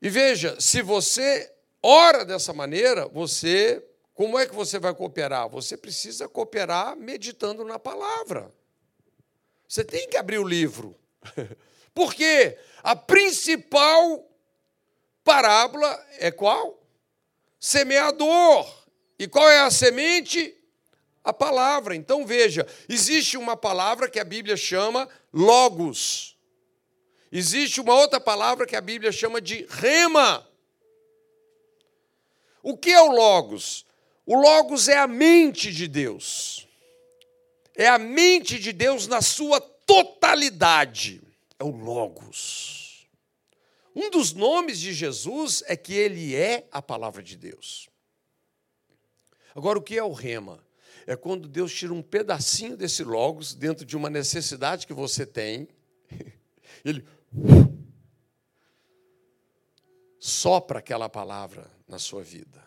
E veja, se você ora dessa maneira, você, como é que você vai cooperar? Você precisa cooperar meditando na palavra. Você tem que abrir o livro. Porque a principal parábola é qual? Semeador. E qual é a semente? A palavra. Então veja, existe uma palavra que a Bíblia chama logos. Existe uma outra palavra que a Bíblia chama de rema. O que é o logos? O logos é a mente de Deus. É a mente de Deus na sua totalidade. É o logos. Um dos nomes de Jesus é que ele é a palavra de Deus. Agora, o que é o rema? É quando Deus tira um pedacinho desse logos dentro de uma necessidade que você tem. Ele sopra aquela palavra na sua vida.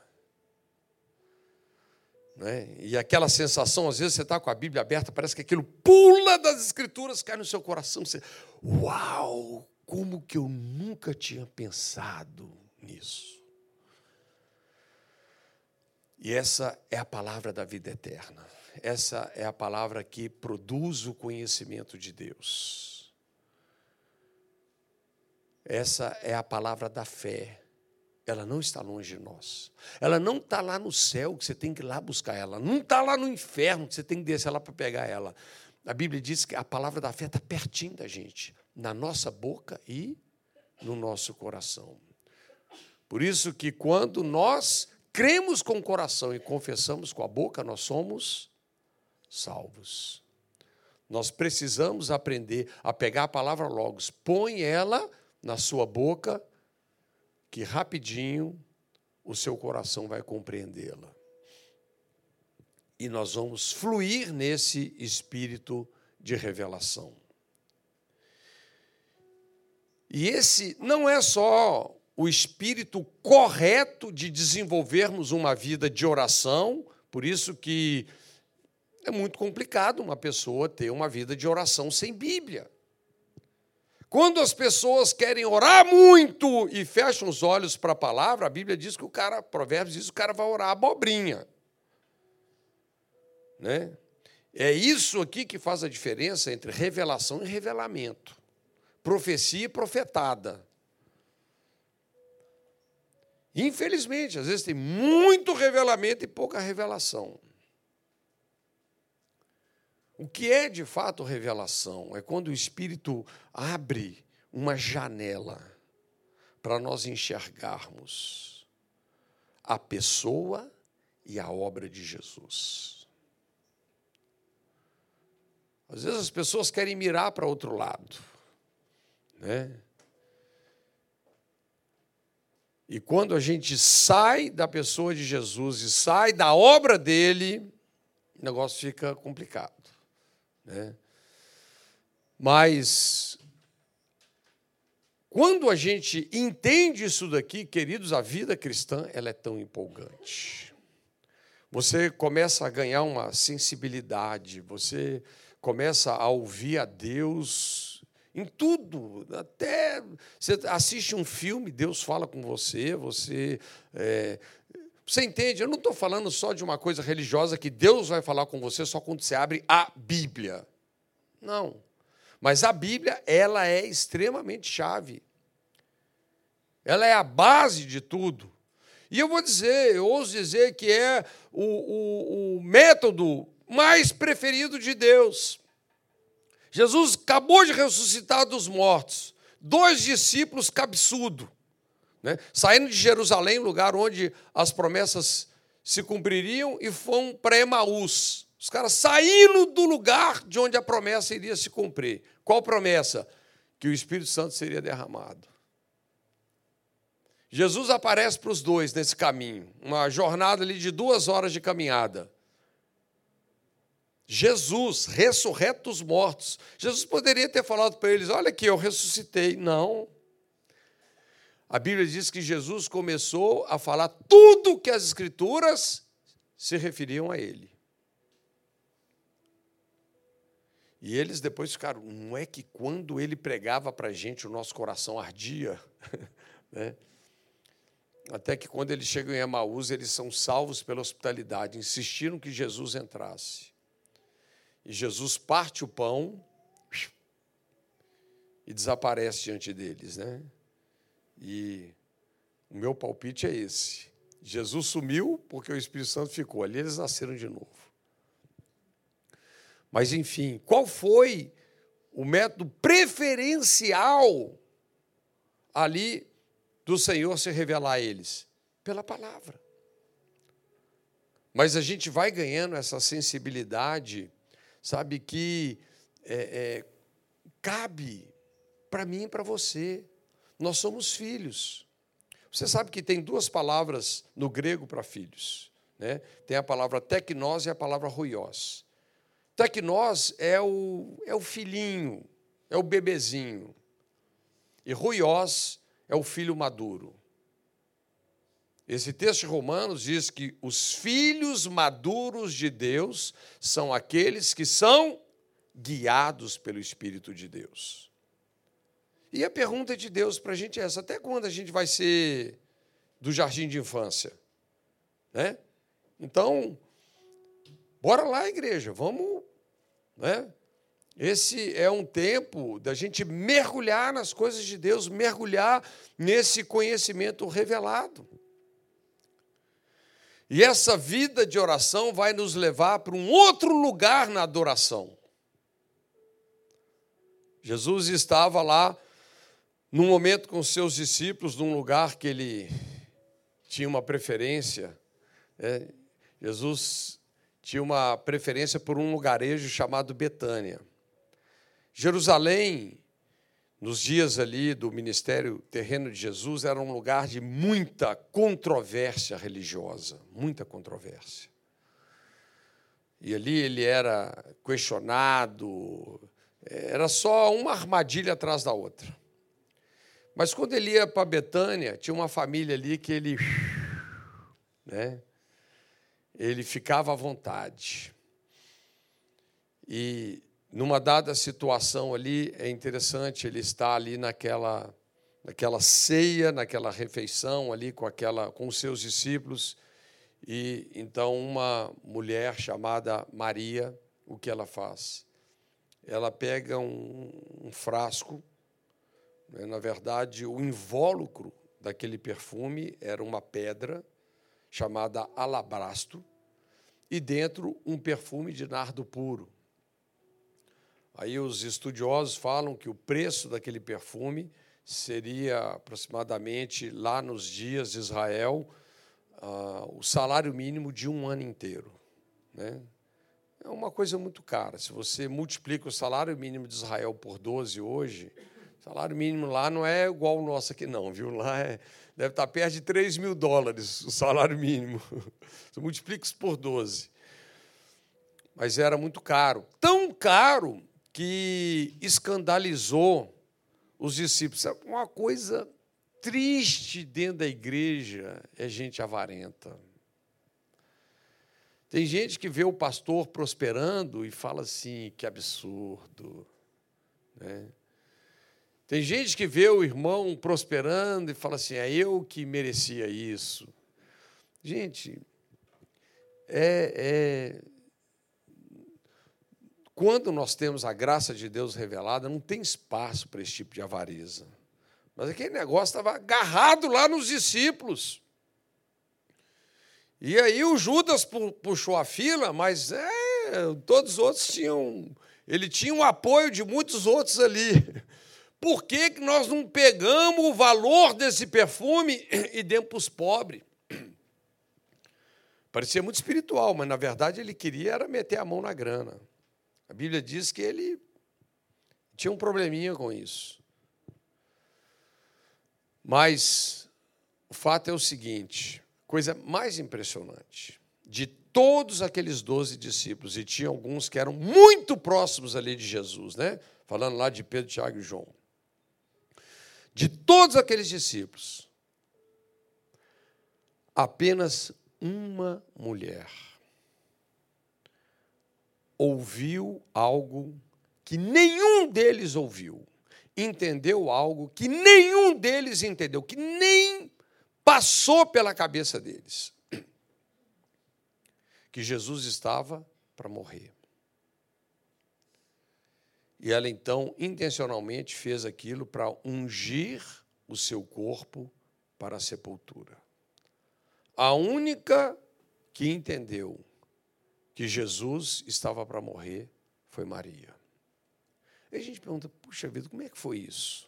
Né? E aquela sensação, às vezes você está com a Bíblia aberta, parece que aquilo pula das Escrituras, cai no seu coração. Você, Uau! Como que eu nunca tinha pensado nisso? E essa é a palavra da vida eterna. Essa é a palavra que produz o conhecimento de Deus. Essa é a palavra da fé. Ela não está longe de nós. Ela não está lá no céu, que você tem que ir lá buscar ela. Não está lá no inferno, que você tem que descer lá para pegar ela. A Bíblia diz que a palavra da fé está pertinho da gente, na nossa boca e no nosso coração. Por isso que quando nós cremos com o coração e confessamos com a boca, nós somos salvos. Nós precisamos aprender a pegar a palavra logos, põe ela na sua boca, que rapidinho o seu coração vai compreendê-la. E nós vamos fluir nesse espírito de revelação. E esse não é só o espírito correto de desenvolvermos uma vida de oração, por isso que é muito complicado uma pessoa ter uma vida de oração sem Bíblia. Quando as pessoas querem orar muito e fecham os olhos para a palavra, a Bíblia diz que o cara, Provérbios diz que o cara vai orar abobrinha. Né? É isso aqui que faz a diferença entre revelação e revelamento. Profecia e profetada. Infelizmente, às vezes tem muito revelamento e pouca revelação. O que é de fato revelação? É quando o Espírito abre uma janela para nós enxergarmos a pessoa e a obra de Jesus. Às vezes as pessoas querem mirar para outro lado, né? E quando a gente sai da pessoa de Jesus e sai da obra dele, o negócio fica complicado. Né? Mas, quando a gente entende isso daqui, queridos, a vida cristã ela é tão empolgante. Você começa a ganhar uma sensibilidade, você começa a ouvir a Deus em tudo, até você assiste um filme, Deus fala com você, você é, você entende? Eu não estou falando só de uma coisa religiosa que Deus vai falar com você só quando você abre a Bíblia. Não. Mas a Bíblia, ela é extremamente chave. Ela é a base de tudo. E eu vou dizer, eu ouso dizer que é o, o, o método mais preferido de Deus. Jesus acabou de ressuscitar dos mortos. Dois discípulos cabeçudo né? saindo de Jerusalém, lugar onde as promessas se cumpririam, e foram para Emaús. Os caras saindo do lugar de onde a promessa iria se cumprir. Qual promessa? Que o Espírito Santo seria derramado. Jesus aparece para os dois nesse caminho, uma jornada ali de duas horas de caminhada. Jesus, ressurreto dos mortos. Jesus poderia ter falado para eles: Olha aqui, eu ressuscitei. Não. A Bíblia diz que Jesus começou a falar tudo que as Escrituras se referiam a ele. E eles depois ficaram, não é que quando ele pregava para a gente o nosso coração ardia? né? Até que quando eles chegam em Emaús, eles são salvos pela hospitalidade, insistiram que Jesus entrasse. E Jesus parte o pão e desaparece diante deles, né? E O meu palpite é esse. Jesus sumiu porque o Espírito Santo ficou. Ali eles nasceram de novo. Mas, enfim, qual foi o método preferencial ali do Senhor se revelar a eles? Pela palavra. Mas a gente vai ganhando essa sensibilidade, sabe, que é, é, cabe para mim e para você. Nós somos filhos. Você sabe que tem duas palavras no grego para filhos. Né? Tem a palavra tecnós e a palavra ruiós. Tecnós é o, é o filhinho, é o bebezinho. E ruiós é o filho maduro. Esse texto de Romanos diz que os filhos maduros de Deus são aqueles que são guiados pelo Espírito de Deus. E a pergunta de Deus para a gente é essa: até quando a gente vai ser do jardim de infância? Né? Então, bora lá, igreja, vamos. Né? Esse é um tempo da gente mergulhar nas coisas de Deus, mergulhar nesse conhecimento revelado. E essa vida de oração vai nos levar para um outro lugar na adoração. Jesus estava lá num momento com seus discípulos, num lugar que ele tinha uma preferência, é, Jesus tinha uma preferência por um lugarejo chamado Betânia. Jerusalém, nos dias ali do ministério terreno de Jesus, era um lugar de muita controvérsia religiosa, muita controvérsia. E ali ele era questionado, era só uma armadilha atrás da outra. Mas quando ele ia para Betânia, tinha uma família ali que ele. Né, ele ficava à vontade. E numa dada situação ali, é interessante, ele está ali naquela, naquela ceia, naquela refeição ali com, aquela, com os seus discípulos. E então uma mulher chamada Maria, o que ela faz? Ela pega um, um frasco? Na verdade, o invólucro daquele perfume era uma pedra chamada alabrasto e dentro um perfume de nardo puro. Aí os estudiosos falam que o preço daquele perfume seria aproximadamente, lá nos dias de Israel, uh, o salário mínimo de um ano inteiro. Né? É uma coisa muito cara. Se você multiplica o salário mínimo de Israel por 12 hoje, salário mínimo lá não é igual o nosso aqui, não, viu? Lá é, deve estar perto de 3 mil dólares o salário mínimo. Você multiplica isso por 12. Mas era muito caro. Tão caro que escandalizou os discípulos. Uma coisa triste dentro da igreja é gente avarenta. Tem gente que vê o pastor prosperando e fala assim: que absurdo. Né? Tem gente que vê o irmão prosperando e fala assim: é eu que merecia isso. Gente, é, é, quando nós temos a graça de Deus revelada, não tem espaço para esse tipo de avareza. Mas aquele negócio estava agarrado lá nos discípulos. E aí o Judas puxou a fila, mas é, todos os outros tinham. Ele tinha o apoio de muitos outros ali. Por que, que nós não pegamos o valor desse perfume e demos para os pobres? Parecia muito espiritual, mas na verdade ele queria era meter a mão na grana. A Bíblia diz que ele tinha um probleminha com isso. Mas o fato é o seguinte: coisa mais impressionante, de todos aqueles doze discípulos, e tinha alguns que eram muito próximos ali de Jesus, né? Falando lá de Pedro, Tiago e João de todos aqueles discípulos, apenas uma mulher ouviu algo que nenhum deles ouviu, entendeu algo que nenhum deles entendeu, que nem passou pela cabeça deles. Que Jesus estava para morrer. E ela então intencionalmente fez aquilo para ungir o seu corpo para a sepultura. A única que entendeu que Jesus estava para morrer foi Maria. E a gente pergunta, puxa vida, como é que foi isso?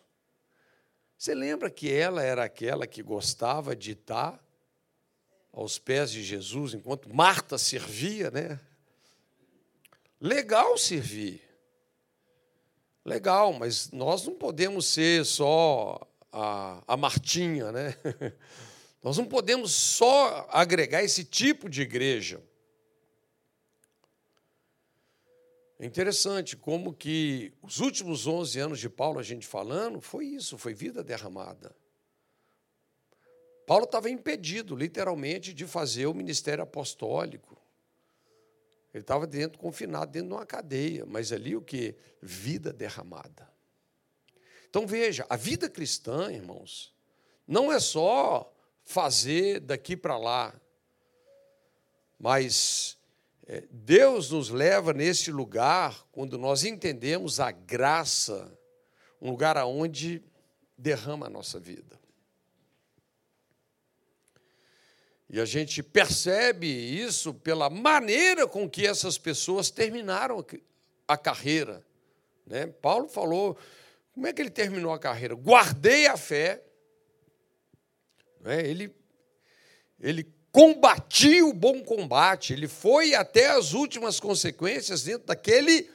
Você lembra que ela era aquela que gostava de estar aos pés de Jesus enquanto Marta servia, né? Legal servir. Legal, mas nós não podemos ser só a, a Martinha, né? Nós não podemos só agregar esse tipo de igreja. É interessante como que os últimos 11 anos de Paulo, a gente falando, foi isso, foi vida derramada. Paulo estava impedido, literalmente, de fazer o ministério apostólico. Ele estava dentro, confinado dentro de uma cadeia, mas ali o que? Vida derramada. Então veja, a vida cristã, irmãos, não é só fazer daqui para lá, mas é, Deus nos leva nesse lugar quando nós entendemos a graça, um lugar aonde derrama a nossa vida. E a gente percebe isso pela maneira com que essas pessoas terminaram a carreira. Né? Paulo falou, como é que ele terminou a carreira? Guardei a fé. Né? Ele, ele combatia o bom combate, ele foi até as últimas consequências dentro daquele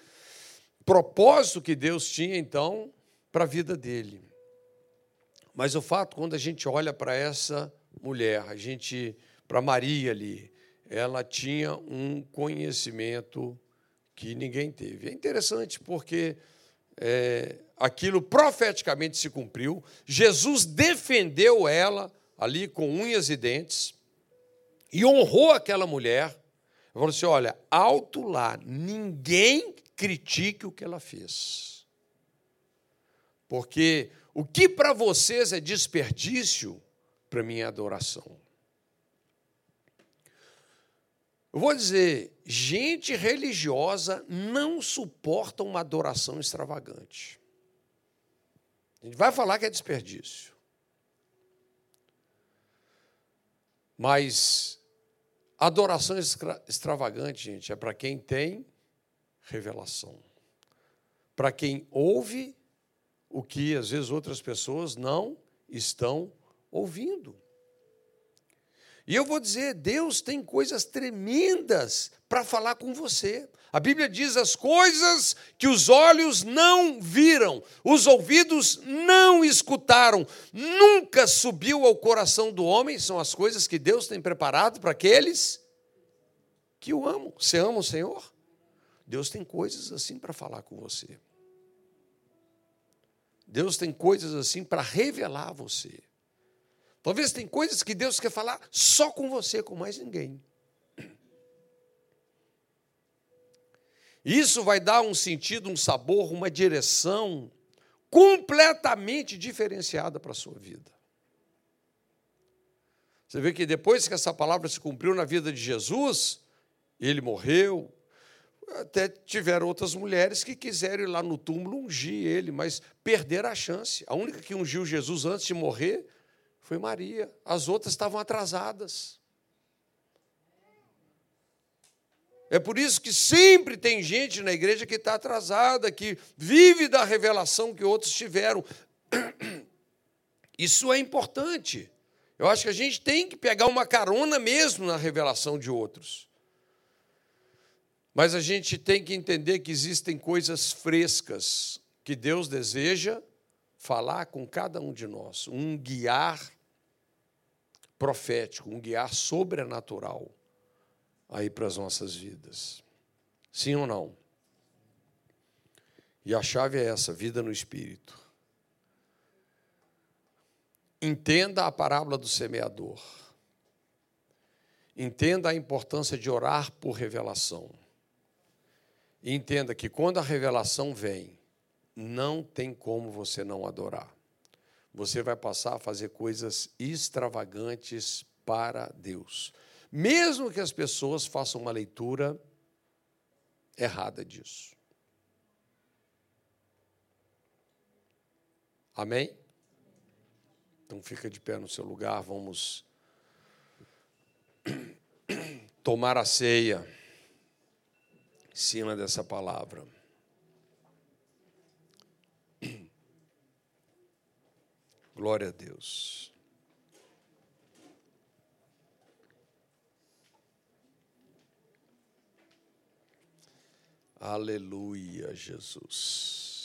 propósito que Deus tinha, então, para a vida dele. Mas o fato, quando a gente olha para essa mulher, a gente para Maria ali, ela tinha um conhecimento que ninguém teve. É interessante porque é, aquilo profeticamente se cumpriu. Jesus defendeu ela ali com unhas e dentes e honrou aquela mulher. Falou assim: olha, alto lá, ninguém critique o que ela fez. Porque o que para vocês é desperdício, para mim é adoração. Eu vou dizer, gente religiosa não suporta uma adoração extravagante. A gente vai falar que é desperdício. Mas adoração extravagante, gente, é para quem tem revelação. Para quem ouve o que às vezes outras pessoas não estão ouvindo. E eu vou dizer, Deus tem coisas tremendas para falar com você. A Bíblia diz as coisas que os olhos não viram, os ouvidos não escutaram, nunca subiu ao coração do homem, são as coisas que Deus tem preparado para aqueles que o amam. Você ama o Senhor? Deus tem coisas assim para falar com você. Deus tem coisas assim para revelar a você. Talvez tem coisas que Deus quer falar só com você, com mais ninguém. Isso vai dar um sentido, um sabor, uma direção completamente diferenciada para a sua vida. Você vê que depois que essa palavra se cumpriu na vida de Jesus, ele morreu, até tiveram outras mulheres que quiseram ir lá no túmulo ungir ele, mas perderam a chance. A única que ungiu Jesus antes de morrer foi Maria. As outras estavam atrasadas. É por isso que sempre tem gente na igreja que está atrasada, que vive da revelação que outros tiveram. Isso é importante. Eu acho que a gente tem que pegar uma carona mesmo na revelação de outros. Mas a gente tem que entender que existem coisas frescas que Deus deseja falar com cada um de nós, um guiar profético, um guiar sobrenatural aí para as nossas vidas. Sim ou não? E a chave é essa: vida no espírito. Entenda a parábola do semeador. Entenda a importância de orar por revelação. E entenda que quando a revelação vem, não tem como você não adorar você vai passar a fazer coisas extravagantes para Deus. Mesmo que as pessoas façam uma leitura errada disso. Amém? Então fica de pé no seu lugar, vamos tomar a ceia em cima dessa palavra. Glória a Deus. Aleluia, Jesus.